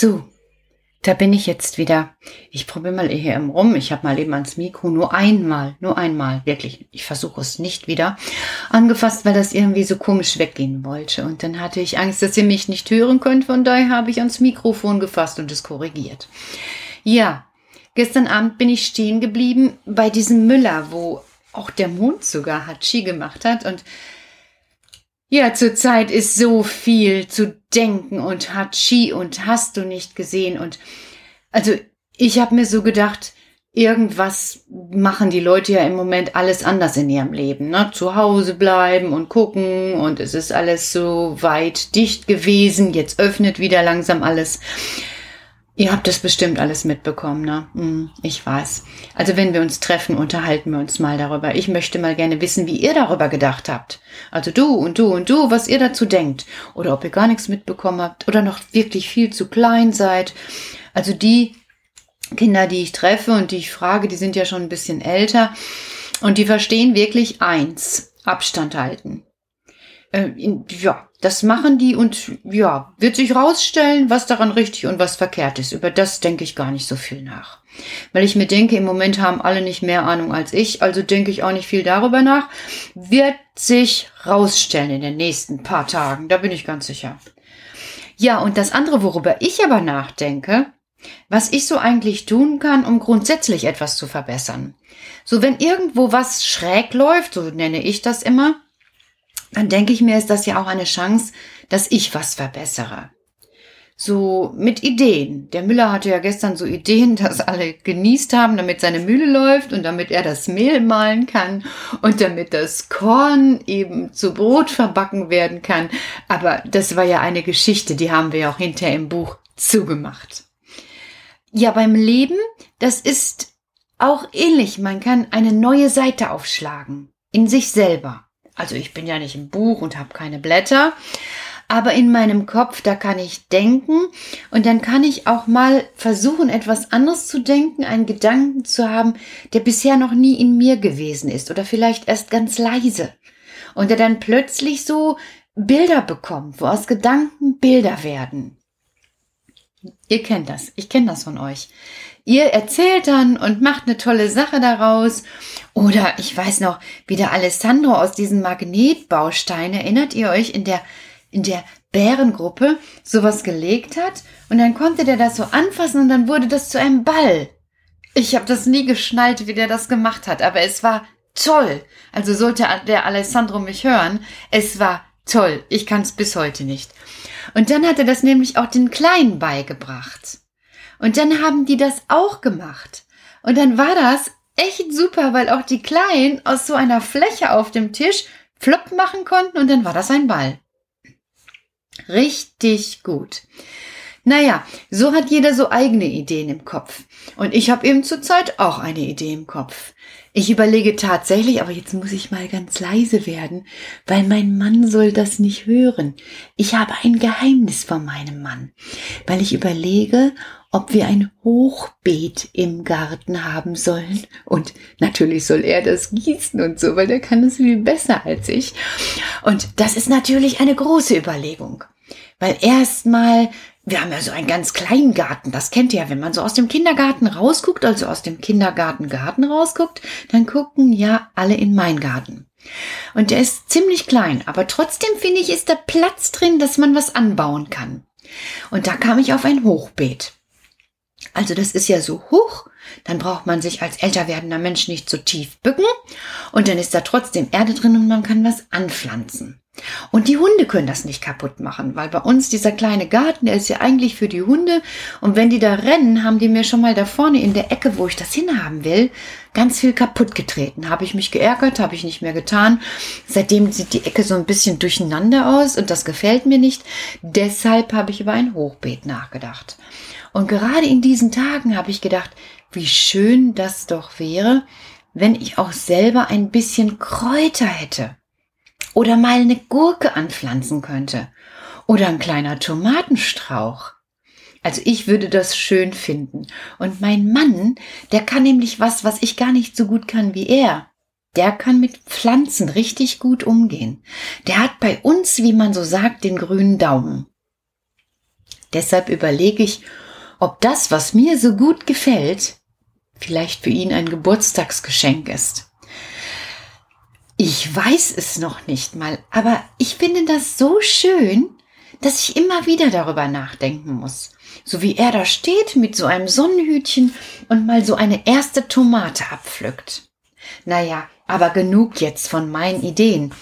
So, da bin ich jetzt wieder. Ich probiere mal hier im Rum. Ich habe mal eben ans Mikro nur einmal, nur einmal, wirklich. Ich versuche es nicht wieder angefasst, weil das irgendwie so komisch weggehen wollte. Und dann hatte ich Angst, dass ihr mich nicht hören könnt. Von daher habe ich ans Mikrofon gefasst und es korrigiert. Ja, gestern Abend bin ich stehen geblieben bei diesem Müller, wo auch der Mond sogar Hatschi gemacht hat und ja, zurzeit ist so viel zu denken und hat Ski und hast du nicht gesehen und also ich habe mir so gedacht, irgendwas machen die Leute ja im Moment alles anders in ihrem Leben, ne? Zu Hause bleiben und gucken und es ist alles so weit dicht gewesen, jetzt öffnet wieder langsam alles. Ihr habt das bestimmt alles mitbekommen, ne? Hm, ich weiß. Also wenn wir uns treffen, unterhalten wir uns mal darüber. Ich möchte mal gerne wissen, wie ihr darüber gedacht habt. Also du und du und du, was ihr dazu denkt. Oder ob ihr gar nichts mitbekommen habt oder noch wirklich viel zu klein seid. Also die Kinder, die ich treffe und die ich frage, die sind ja schon ein bisschen älter und die verstehen wirklich eins. Abstand halten. Äh, ja, das machen die und ja, wird sich rausstellen, was daran richtig und was verkehrt ist. Über das denke ich gar nicht so viel nach. Weil ich mir denke, im Moment haben alle nicht mehr Ahnung als ich, also denke ich auch nicht viel darüber nach. Wird sich rausstellen in den nächsten paar Tagen, da bin ich ganz sicher. Ja, und das andere, worüber ich aber nachdenke, was ich so eigentlich tun kann, um grundsätzlich etwas zu verbessern. So, wenn irgendwo was schräg läuft, so nenne ich das immer, dann denke ich mir, ist das ja auch eine Chance, dass ich was verbessere. So mit Ideen. Der Müller hatte ja gestern so Ideen, dass alle genießt haben, damit seine Mühle läuft und damit er das Mehl mahlen kann und damit das Korn eben zu Brot verbacken werden kann. Aber das war ja eine Geschichte, die haben wir ja auch hinterher im Buch zugemacht. Ja, beim Leben, das ist auch ähnlich. Man kann eine neue Seite aufschlagen. In sich selber. Also ich bin ja nicht im Buch und habe keine Blätter, aber in meinem Kopf, da kann ich denken und dann kann ich auch mal versuchen, etwas anderes zu denken, einen Gedanken zu haben, der bisher noch nie in mir gewesen ist oder vielleicht erst ganz leise und der dann plötzlich so Bilder bekommt, wo aus Gedanken Bilder werden. Ihr kennt das, ich kenne das von euch. Ihr erzählt dann und macht eine tolle Sache daraus. Oder ich weiß noch, wie der Alessandro aus diesem Magnetbaustein, erinnert ihr euch, in der, in der Bärengruppe sowas gelegt hat und dann konnte der das so anfassen und dann wurde das zu einem Ball. Ich habe das nie geschnallt, wie der das gemacht hat, aber es war toll. Also sollte der Alessandro mich hören, es war toll. Ich kann es bis heute nicht. Und dann hat er das nämlich auch den Kleinen beigebracht. Und dann haben die das auch gemacht. Und dann war das echt super, weil auch die Kleinen aus so einer Fläche auf dem Tisch flop machen konnten und dann war das ein Ball. Richtig gut. Naja, so hat jeder so eigene Ideen im Kopf. Und ich habe eben zurzeit auch eine Idee im Kopf. Ich überlege tatsächlich, aber jetzt muss ich mal ganz leise werden, weil mein Mann soll das nicht hören. Ich habe ein Geheimnis von meinem Mann, weil ich überlege, ob wir ein Hochbeet im Garten haben sollen. Und natürlich soll er das gießen und so, weil der kann das viel besser als ich. Und das ist natürlich eine große Überlegung. Weil erstmal, wir haben ja so einen ganz kleinen Garten, das kennt ihr ja, wenn man so aus dem Kindergarten rausguckt, also aus dem Kindergartengarten rausguckt, dann gucken ja alle in meinen Garten. Und der ist ziemlich klein, aber trotzdem finde ich, ist da Platz drin, dass man was anbauen kann. Und da kam ich auf ein Hochbeet. Also das ist ja so hoch, dann braucht man sich als älter werdender Mensch nicht so tief bücken und dann ist da trotzdem Erde drin und man kann was anpflanzen. Und die Hunde können das nicht kaputt machen, weil bei uns dieser kleine Garten, der ist ja eigentlich für die Hunde. Und wenn die da rennen, haben die mir schon mal da vorne in der Ecke, wo ich das hinhaben will, ganz viel kaputt getreten. Habe ich mich geärgert, habe ich nicht mehr getan. Seitdem sieht die Ecke so ein bisschen durcheinander aus und das gefällt mir nicht. Deshalb habe ich über ein Hochbeet nachgedacht. Und gerade in diesen Tagen habe ich gedacht, wie schön das doch wäre, wenn ich auch selber ein bisschen Kräuter hätte. Oder mal eine Gurke anpflanzen könnte. Oder ein kleiner Tomatenstrauch. Also ich würde das schön finden. Und mein Mann, der kann nämlich was, was ich gar nicht so gut kann wie er. Der kann mit Pflanzen richtig gut umgehen. Der hat bei uns, wie man so sagt, den grünen Daumen. Deshalb überlege ich, ob das, was mir so gut gefällt, vielleicht für ihn ein Geburtstagsgeschenk ist. Ich weiß es noch nicht mal, aber ich finde das so schön, dass ich immer wieder darüber nachdenken muss. So wie er da steht mit so einem Sonnenhütchen und mal so eine erste Tomate abpflückt. Naja, aber genug jetzt von meinen Ideen.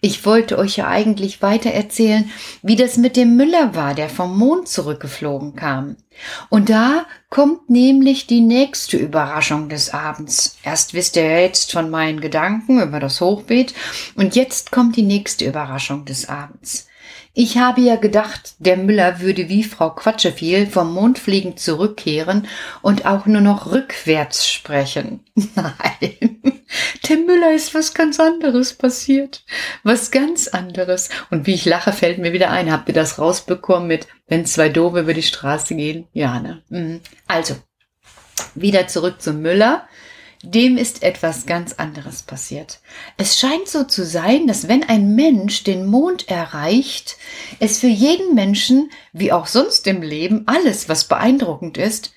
Ich wollte euch ja eigentlich weiter erzählen, wie das mit dem Müller war, der vom Mond zurückgeflogen kam. Und da kommt nämlich die nächste Überraschung des Abends. Erst wisst ihr jetzt von meinen Gedanken über das Hochbeet und jetzt kommt die nächste Überraschung des Abends. Ich habe ja gedacht, der Müller würde wie Frau Quatscheviel vom Mond fliegend zurückkehren und auch nur noch rückwärts sprechen. Nein, der Müller ist was ganz anderes passiert. Was ganz anderes. Und wie ich lache, fällt mir wieder ein. Habt ihr das rausbekommen mit, wenn zwei Dove über die Straße gehen? Ja, ne? Mhm. Also, wieder zurück zum Müller. Dem ist etwas ganz anderes passiert. Es scheint so zu sein, dass wenn ein Mensch den Mond erreicht, es für jeden Menschen, wie auch sonst im Leben, alles, was beeindruckend ist,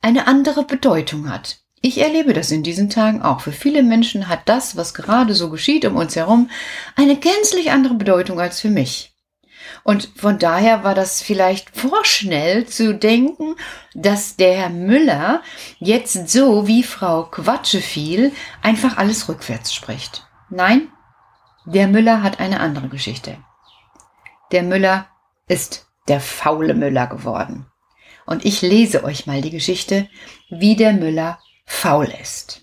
eine andere Bedeutung hat. Ich erlebe das in diesen Tagen auch. Für viele Menschen hat das, was gerade so geschieht um uns herum, eine gänzlich andere Bedeutung als für mich. Und von daher war das vielleicht vorschnell zu denken, dass der Herr Müller jetzt so wie Frau Quatscheviel einfach alles rückwärts spricht. Nein, der Müller hat eine andere Geschichte. Der Müller ist der faule Müller geworden. Und ich lese euch mal die Geschichte, wie der Müller faul ist.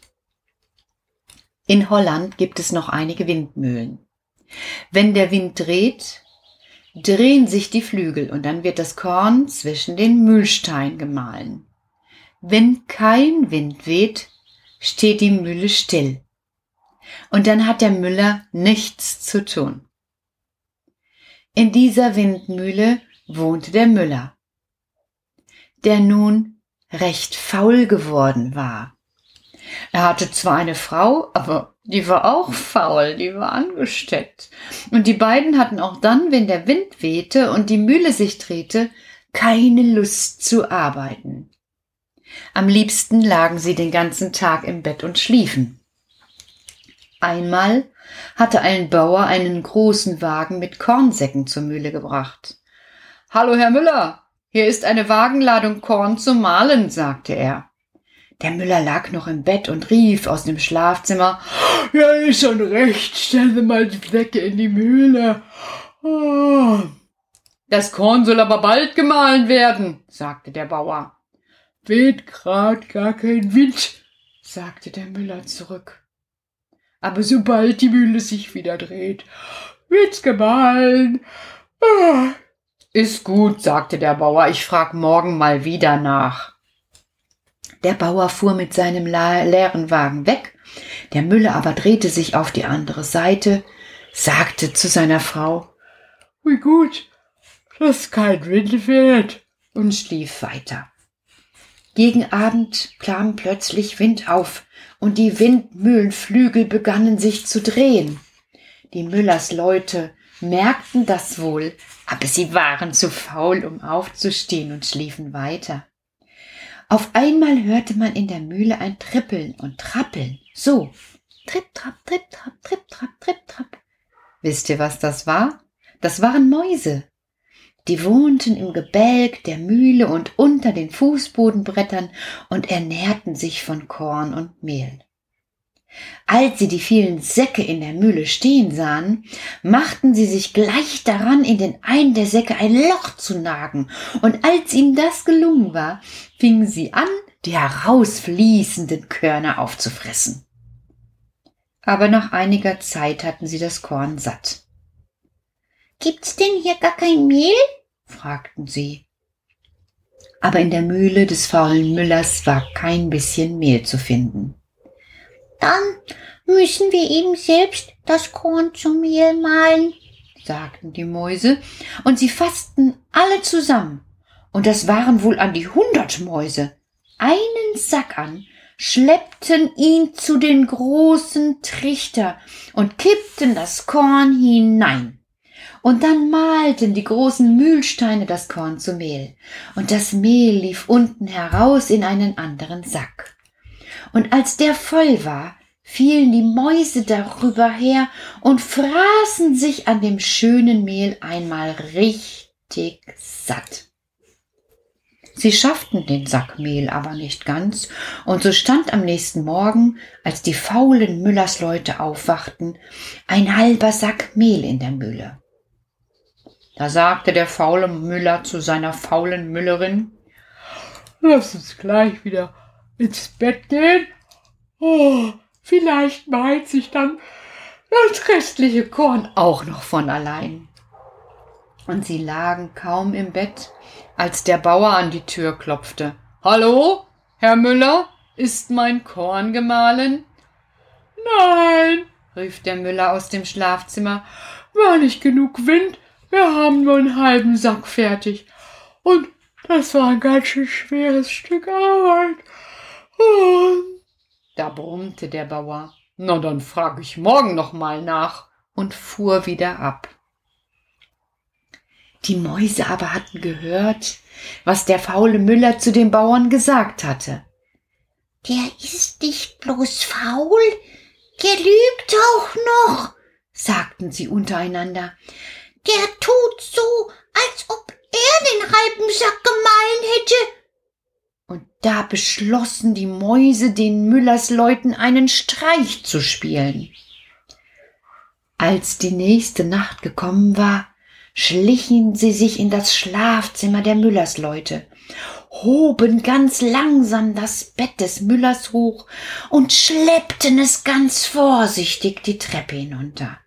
In Holland gibt es noch einige Windmühlen. Wenn der Wind dreht, drehen sich die Flügel und dann wird das Korn zwischen den Mühlstein gemahlen. Wenn kein Wind weht, steht die Mühle still. Und dann hat der Müller nichts zu tun. In dieser Windmühle wohnte der Müller, der nun recht faul geworden war. Er hatte zwar eine Frau, aber die war auch faul, die war angesteckt. Und die beiden hatten auch dann, wenn der Wind wehte und die Mühle sich drehte, keine Lust zu arbeiten. Am liebsten lagen sie den ganzen Tag im Bett und schliefen. Einmal hatte ein Bauer einen großen Wagen mit Kornsäcken zur Mühle gebracht. Hallo, Herr Müller, hier ist eine Wagenladung Korn zum Mahlen, sagte er. Der Müller lag noch im Bett und rief aus dem Schlafzimmer, ja, ist schon recht, stelle mal die Flecke in die Mühle. Oh. Das Korn soll aber bald gemahlen werden, sagte der Bauer. Weht grad gar kein Wind, sagte der Müller zurück. Aber sobald die Mühle sich wieder dreht, wird's gemahlen. Oh. Ist gut, sagte der Bauer, ich frag morgen mal wieder nach. Der Bauer fuhr mit seinem leeren Wagen weg, der Müller aber drehte sich auf die andere Seite, sagte zu seiner Frau, Wie gut, dass kein Wind fährt, und schlief weiter. Gegen Abend kam plötzlich Wind auf, und die Windmühlenflügel begannen sich zu drehen. Die Müllers Leute merkten das wohl, aber sie waren zu faul, um aufzustehen und schliefen weiter. Auf einmal hörte man in der Mühle ein Trippeln und Trappeln. So. Tripp, trapp, tripp, trapp, tripp, trapp, tripp, trapp. Wisst ihr, was das war? Das waren Mäuse. Die wohnten im Gebälk der Mühle und unter den Fußbodenbrettern und ernährten sich von Korn und Mehl. Als sie die vielen Säcke in der Mühle stehen sahen, machten sie sich gleich daran, in den einen der Säcke ein Loch zu nagen, und als ihnen das gelungen war, fingen sie an, die herausfließenden Körner aufzufressen. Aber nach einiger Zeit hatten sie das Korn satt. Gibt's denn hier gar kein Mehl? fragten sie. Aber in der Mühle des faulen Müllers war kein bisschen Mehl zu finden. Dann müssen wir eben selbst das Korn zum Mehl mahlen, sagten die Mäuse, und sie fassten alle zusammen, und das waren wohl an die hundert Mäuse, einen Sack an, schleppten ihn zu den großen Trichter und kippten das Korn hinein. Und dann malten die großen Mühlsteine das Korn zu Mehl, und das Mehl lief unten heraus in einen anderen Sack. Und als der voll war, fielen die Mäuse darüber her und fraßen sich an dem schönen Mehl einmal richtig satt. Sie schafften den Sack Mehl aber nicht ganz, und so stand am nächsten Morgen, als die faulen Müllersleute aufwachten, ein halber Sack Mehl in der Mühle. Da sagte der faule Müller zu seiner faulen Müllerin, Lass uns gleich wieder ins Bett gehen. Oh, vielleicht meint sich dann das restliche Korn auch noch von allein. Und sie lagen kaum im Bett, als der Bauer an die Tür klopfte. Hallo, Herr Müller, ist mein Korn gemahlen? Nein, rief der Müller aus dem Schlafzimmer, war nicht genug Wind, wir haben nur einen halben Sack fertig. Und das war ein ganz schön schweres Stück Arbeit. Da brummte der Bauer. Na, dann frag ich morgen noch mal nach und fuhr wieder ab. Die Mäuse aber hatten gehört, was der faule Müller zu dem Bauern gesagt hatte. Der ist nicht bloß faul, der lügt auch noch, sagten sie untereinander. Der tut so, als ob er den halben Sack gemahlen hätte. Da beschlossen die Mäuse, den Müllersleuten einen Streich zu spielen. Als die nächste Nacht gekommen war, schlichen sie sich in das Schlafzimmer der Müllersleute, hoben ganz langsam das Bett des Müllers hoch und schleppten es ganz vorsichtig die Treppe hinunter.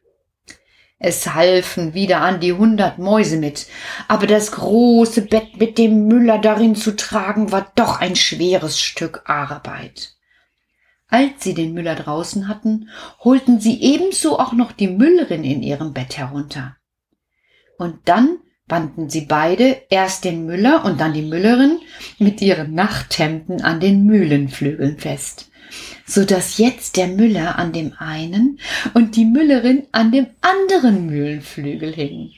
Es halfen wieder an die hundert Mäuse mit, aber das große Bett mit dem Müller darin zu tragen war doch ein schweres Stück Arbeit. Als sie den Müller draußen hatten, holten sie ebenso auch noch die Müllerin in ihrem Bett herunter. Und dann banden sie beide erst den Müller und dann die Müllerin mit ihren Nachthemden an den Mühlenflügeln fest so dass jetzt der Müller an dem einen und die Müllerin an dem anderen Mühlenflügel hingen.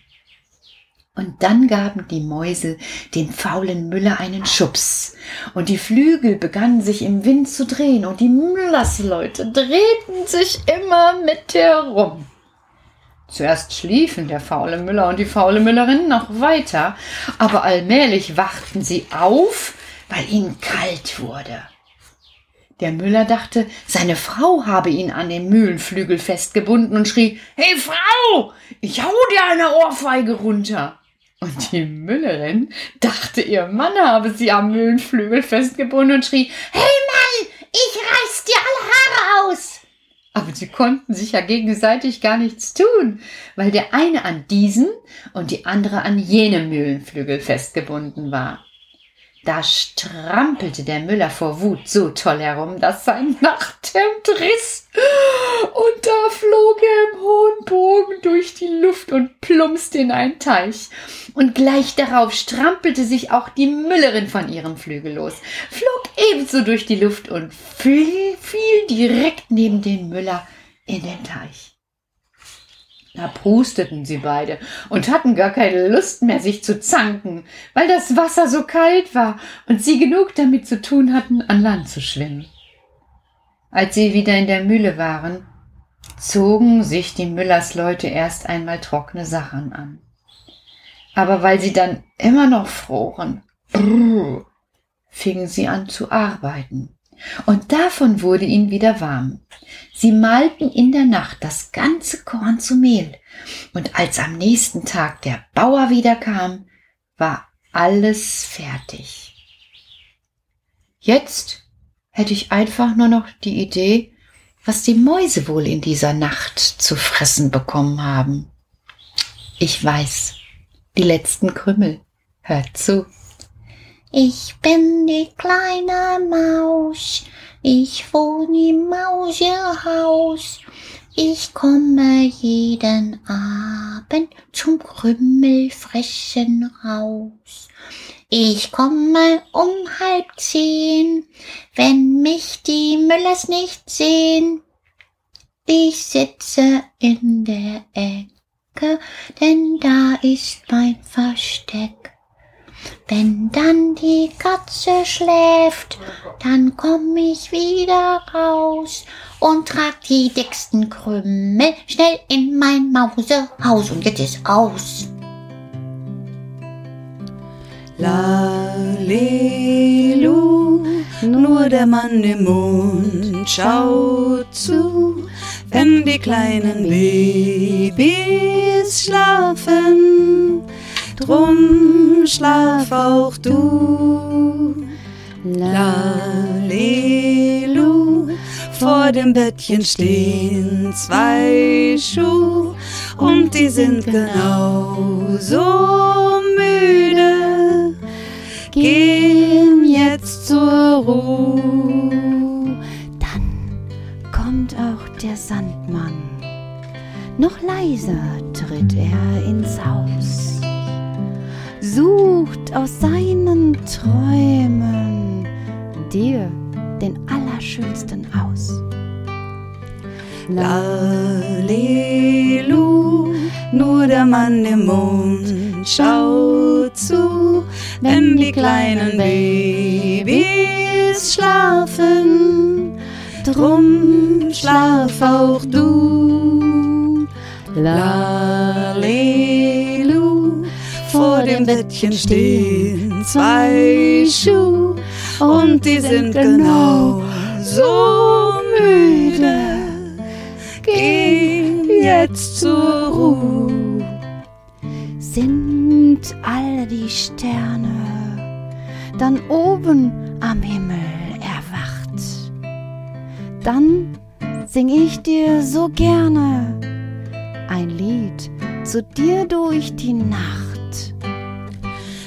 Und dann gaben die Mäuse dem faulen Müller einen Schubs, und die Flügel begannen sich im Wind zu drehen, und die Müllersleute drehten sich immer mit herum. Zuerst schliefen der faule Müller und die faule Müllerin noch weiter, aber allmählich wachten sie auf, weil ihnen kalt wurde. Der Müller dachte, seine Frau habe ihn an den Mühlenflügel festgebunden und schrie, Hey Frau, ich hau dir eine Ohrfeige runter. Und die Müllerin dachte, ihr Mann habe sie am Mühlenflügel festgebunden und schrie, Hey Mann, ich reiß dir alle Haare aus. Aber sie konnten sich ja gegenseitig gar nichts tun, weil der eine an diesen und die andere an jenem Mühlenflügel festgebunden war. Da strampelte der Müller vor Wut so toll herum, dass sein Nachthemd riss. Und da flog er im hohen Bogen durch die Luft und plumpste in einen Teich. Und gleich darauf strampelte sich auch die Müllerin von ihrem Flügel los, flog ebenso durch die Luft und fiel, fiel direkt neben den Müller in den Teich. Da prusteten sie beide und hatten gar keine Lust mehr, sich zu zanken, weil das Wasser so kalt war und sie genug damit zu tun hatten, an Land zu schwimmen. Als sie wieder in der Mühle waren, zogen sich die Müllersleute erst einmal trockene Sachen an. Aber weil sie dann immer noch froren, brrr, fingen sie an zu arbeiten und davon wurde ihnen wieder warm. Sie malten in der Nacht das ganze Korn zu Mehl, und als am nächsten Tag der Bauer wiederkam, war alles fertig. Jetzt hätte ich einfach nur noch die Idee, was die Mäuse wohl in dieser Nacht zu fressen bekommen haben. Ich weiß, die letzten Krümmel. Hört zu. Ich bin die kleine Maus, ich wohne im Mausehaus. Ich komme jeden Abend zum Krümmelfressen raus. Ich komme um halb zehn, wenn mich die Müllers nicht sehen. Ich sitze in der Ecke Ecke, denn da ist mein Versteck. Wenn dann die Katze schläft, dann komm ich wieder raus und trag die dicksten Krümel schnell in mein Mausehaus. Und jetzt ist aus. Lalelu, nur der Mann im Mond schaut zu, wenn die kleinen Babys schlafen. Drum schlaf auch du. Lalelu, vor dem Bettchen stehen zwei Schuhe und die sind genauso müde. Gehen jetzt zur Ruhe. Dann kommt auch der Sandmann. Noch leiser tritt er ins Haus, sucht aus seinen Träumen dir den Allerschönsten aus. Lalelu, nur der Mann im Mond schaut zu, wenn die kleinen Babys schlafen. Drum schlaf auch du. Lalelu, dem Bettchen stehen zwei Schuhe und die sind genau so müde. Geh jetzt zur Ruhe. Sind all die Sterne dann oben am Himmel erwacht? Dann sing ich dir so gerne ein Lied zu dir durch die Nacht.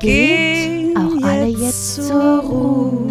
geht, geht auch alle jetzt zur Ruhe.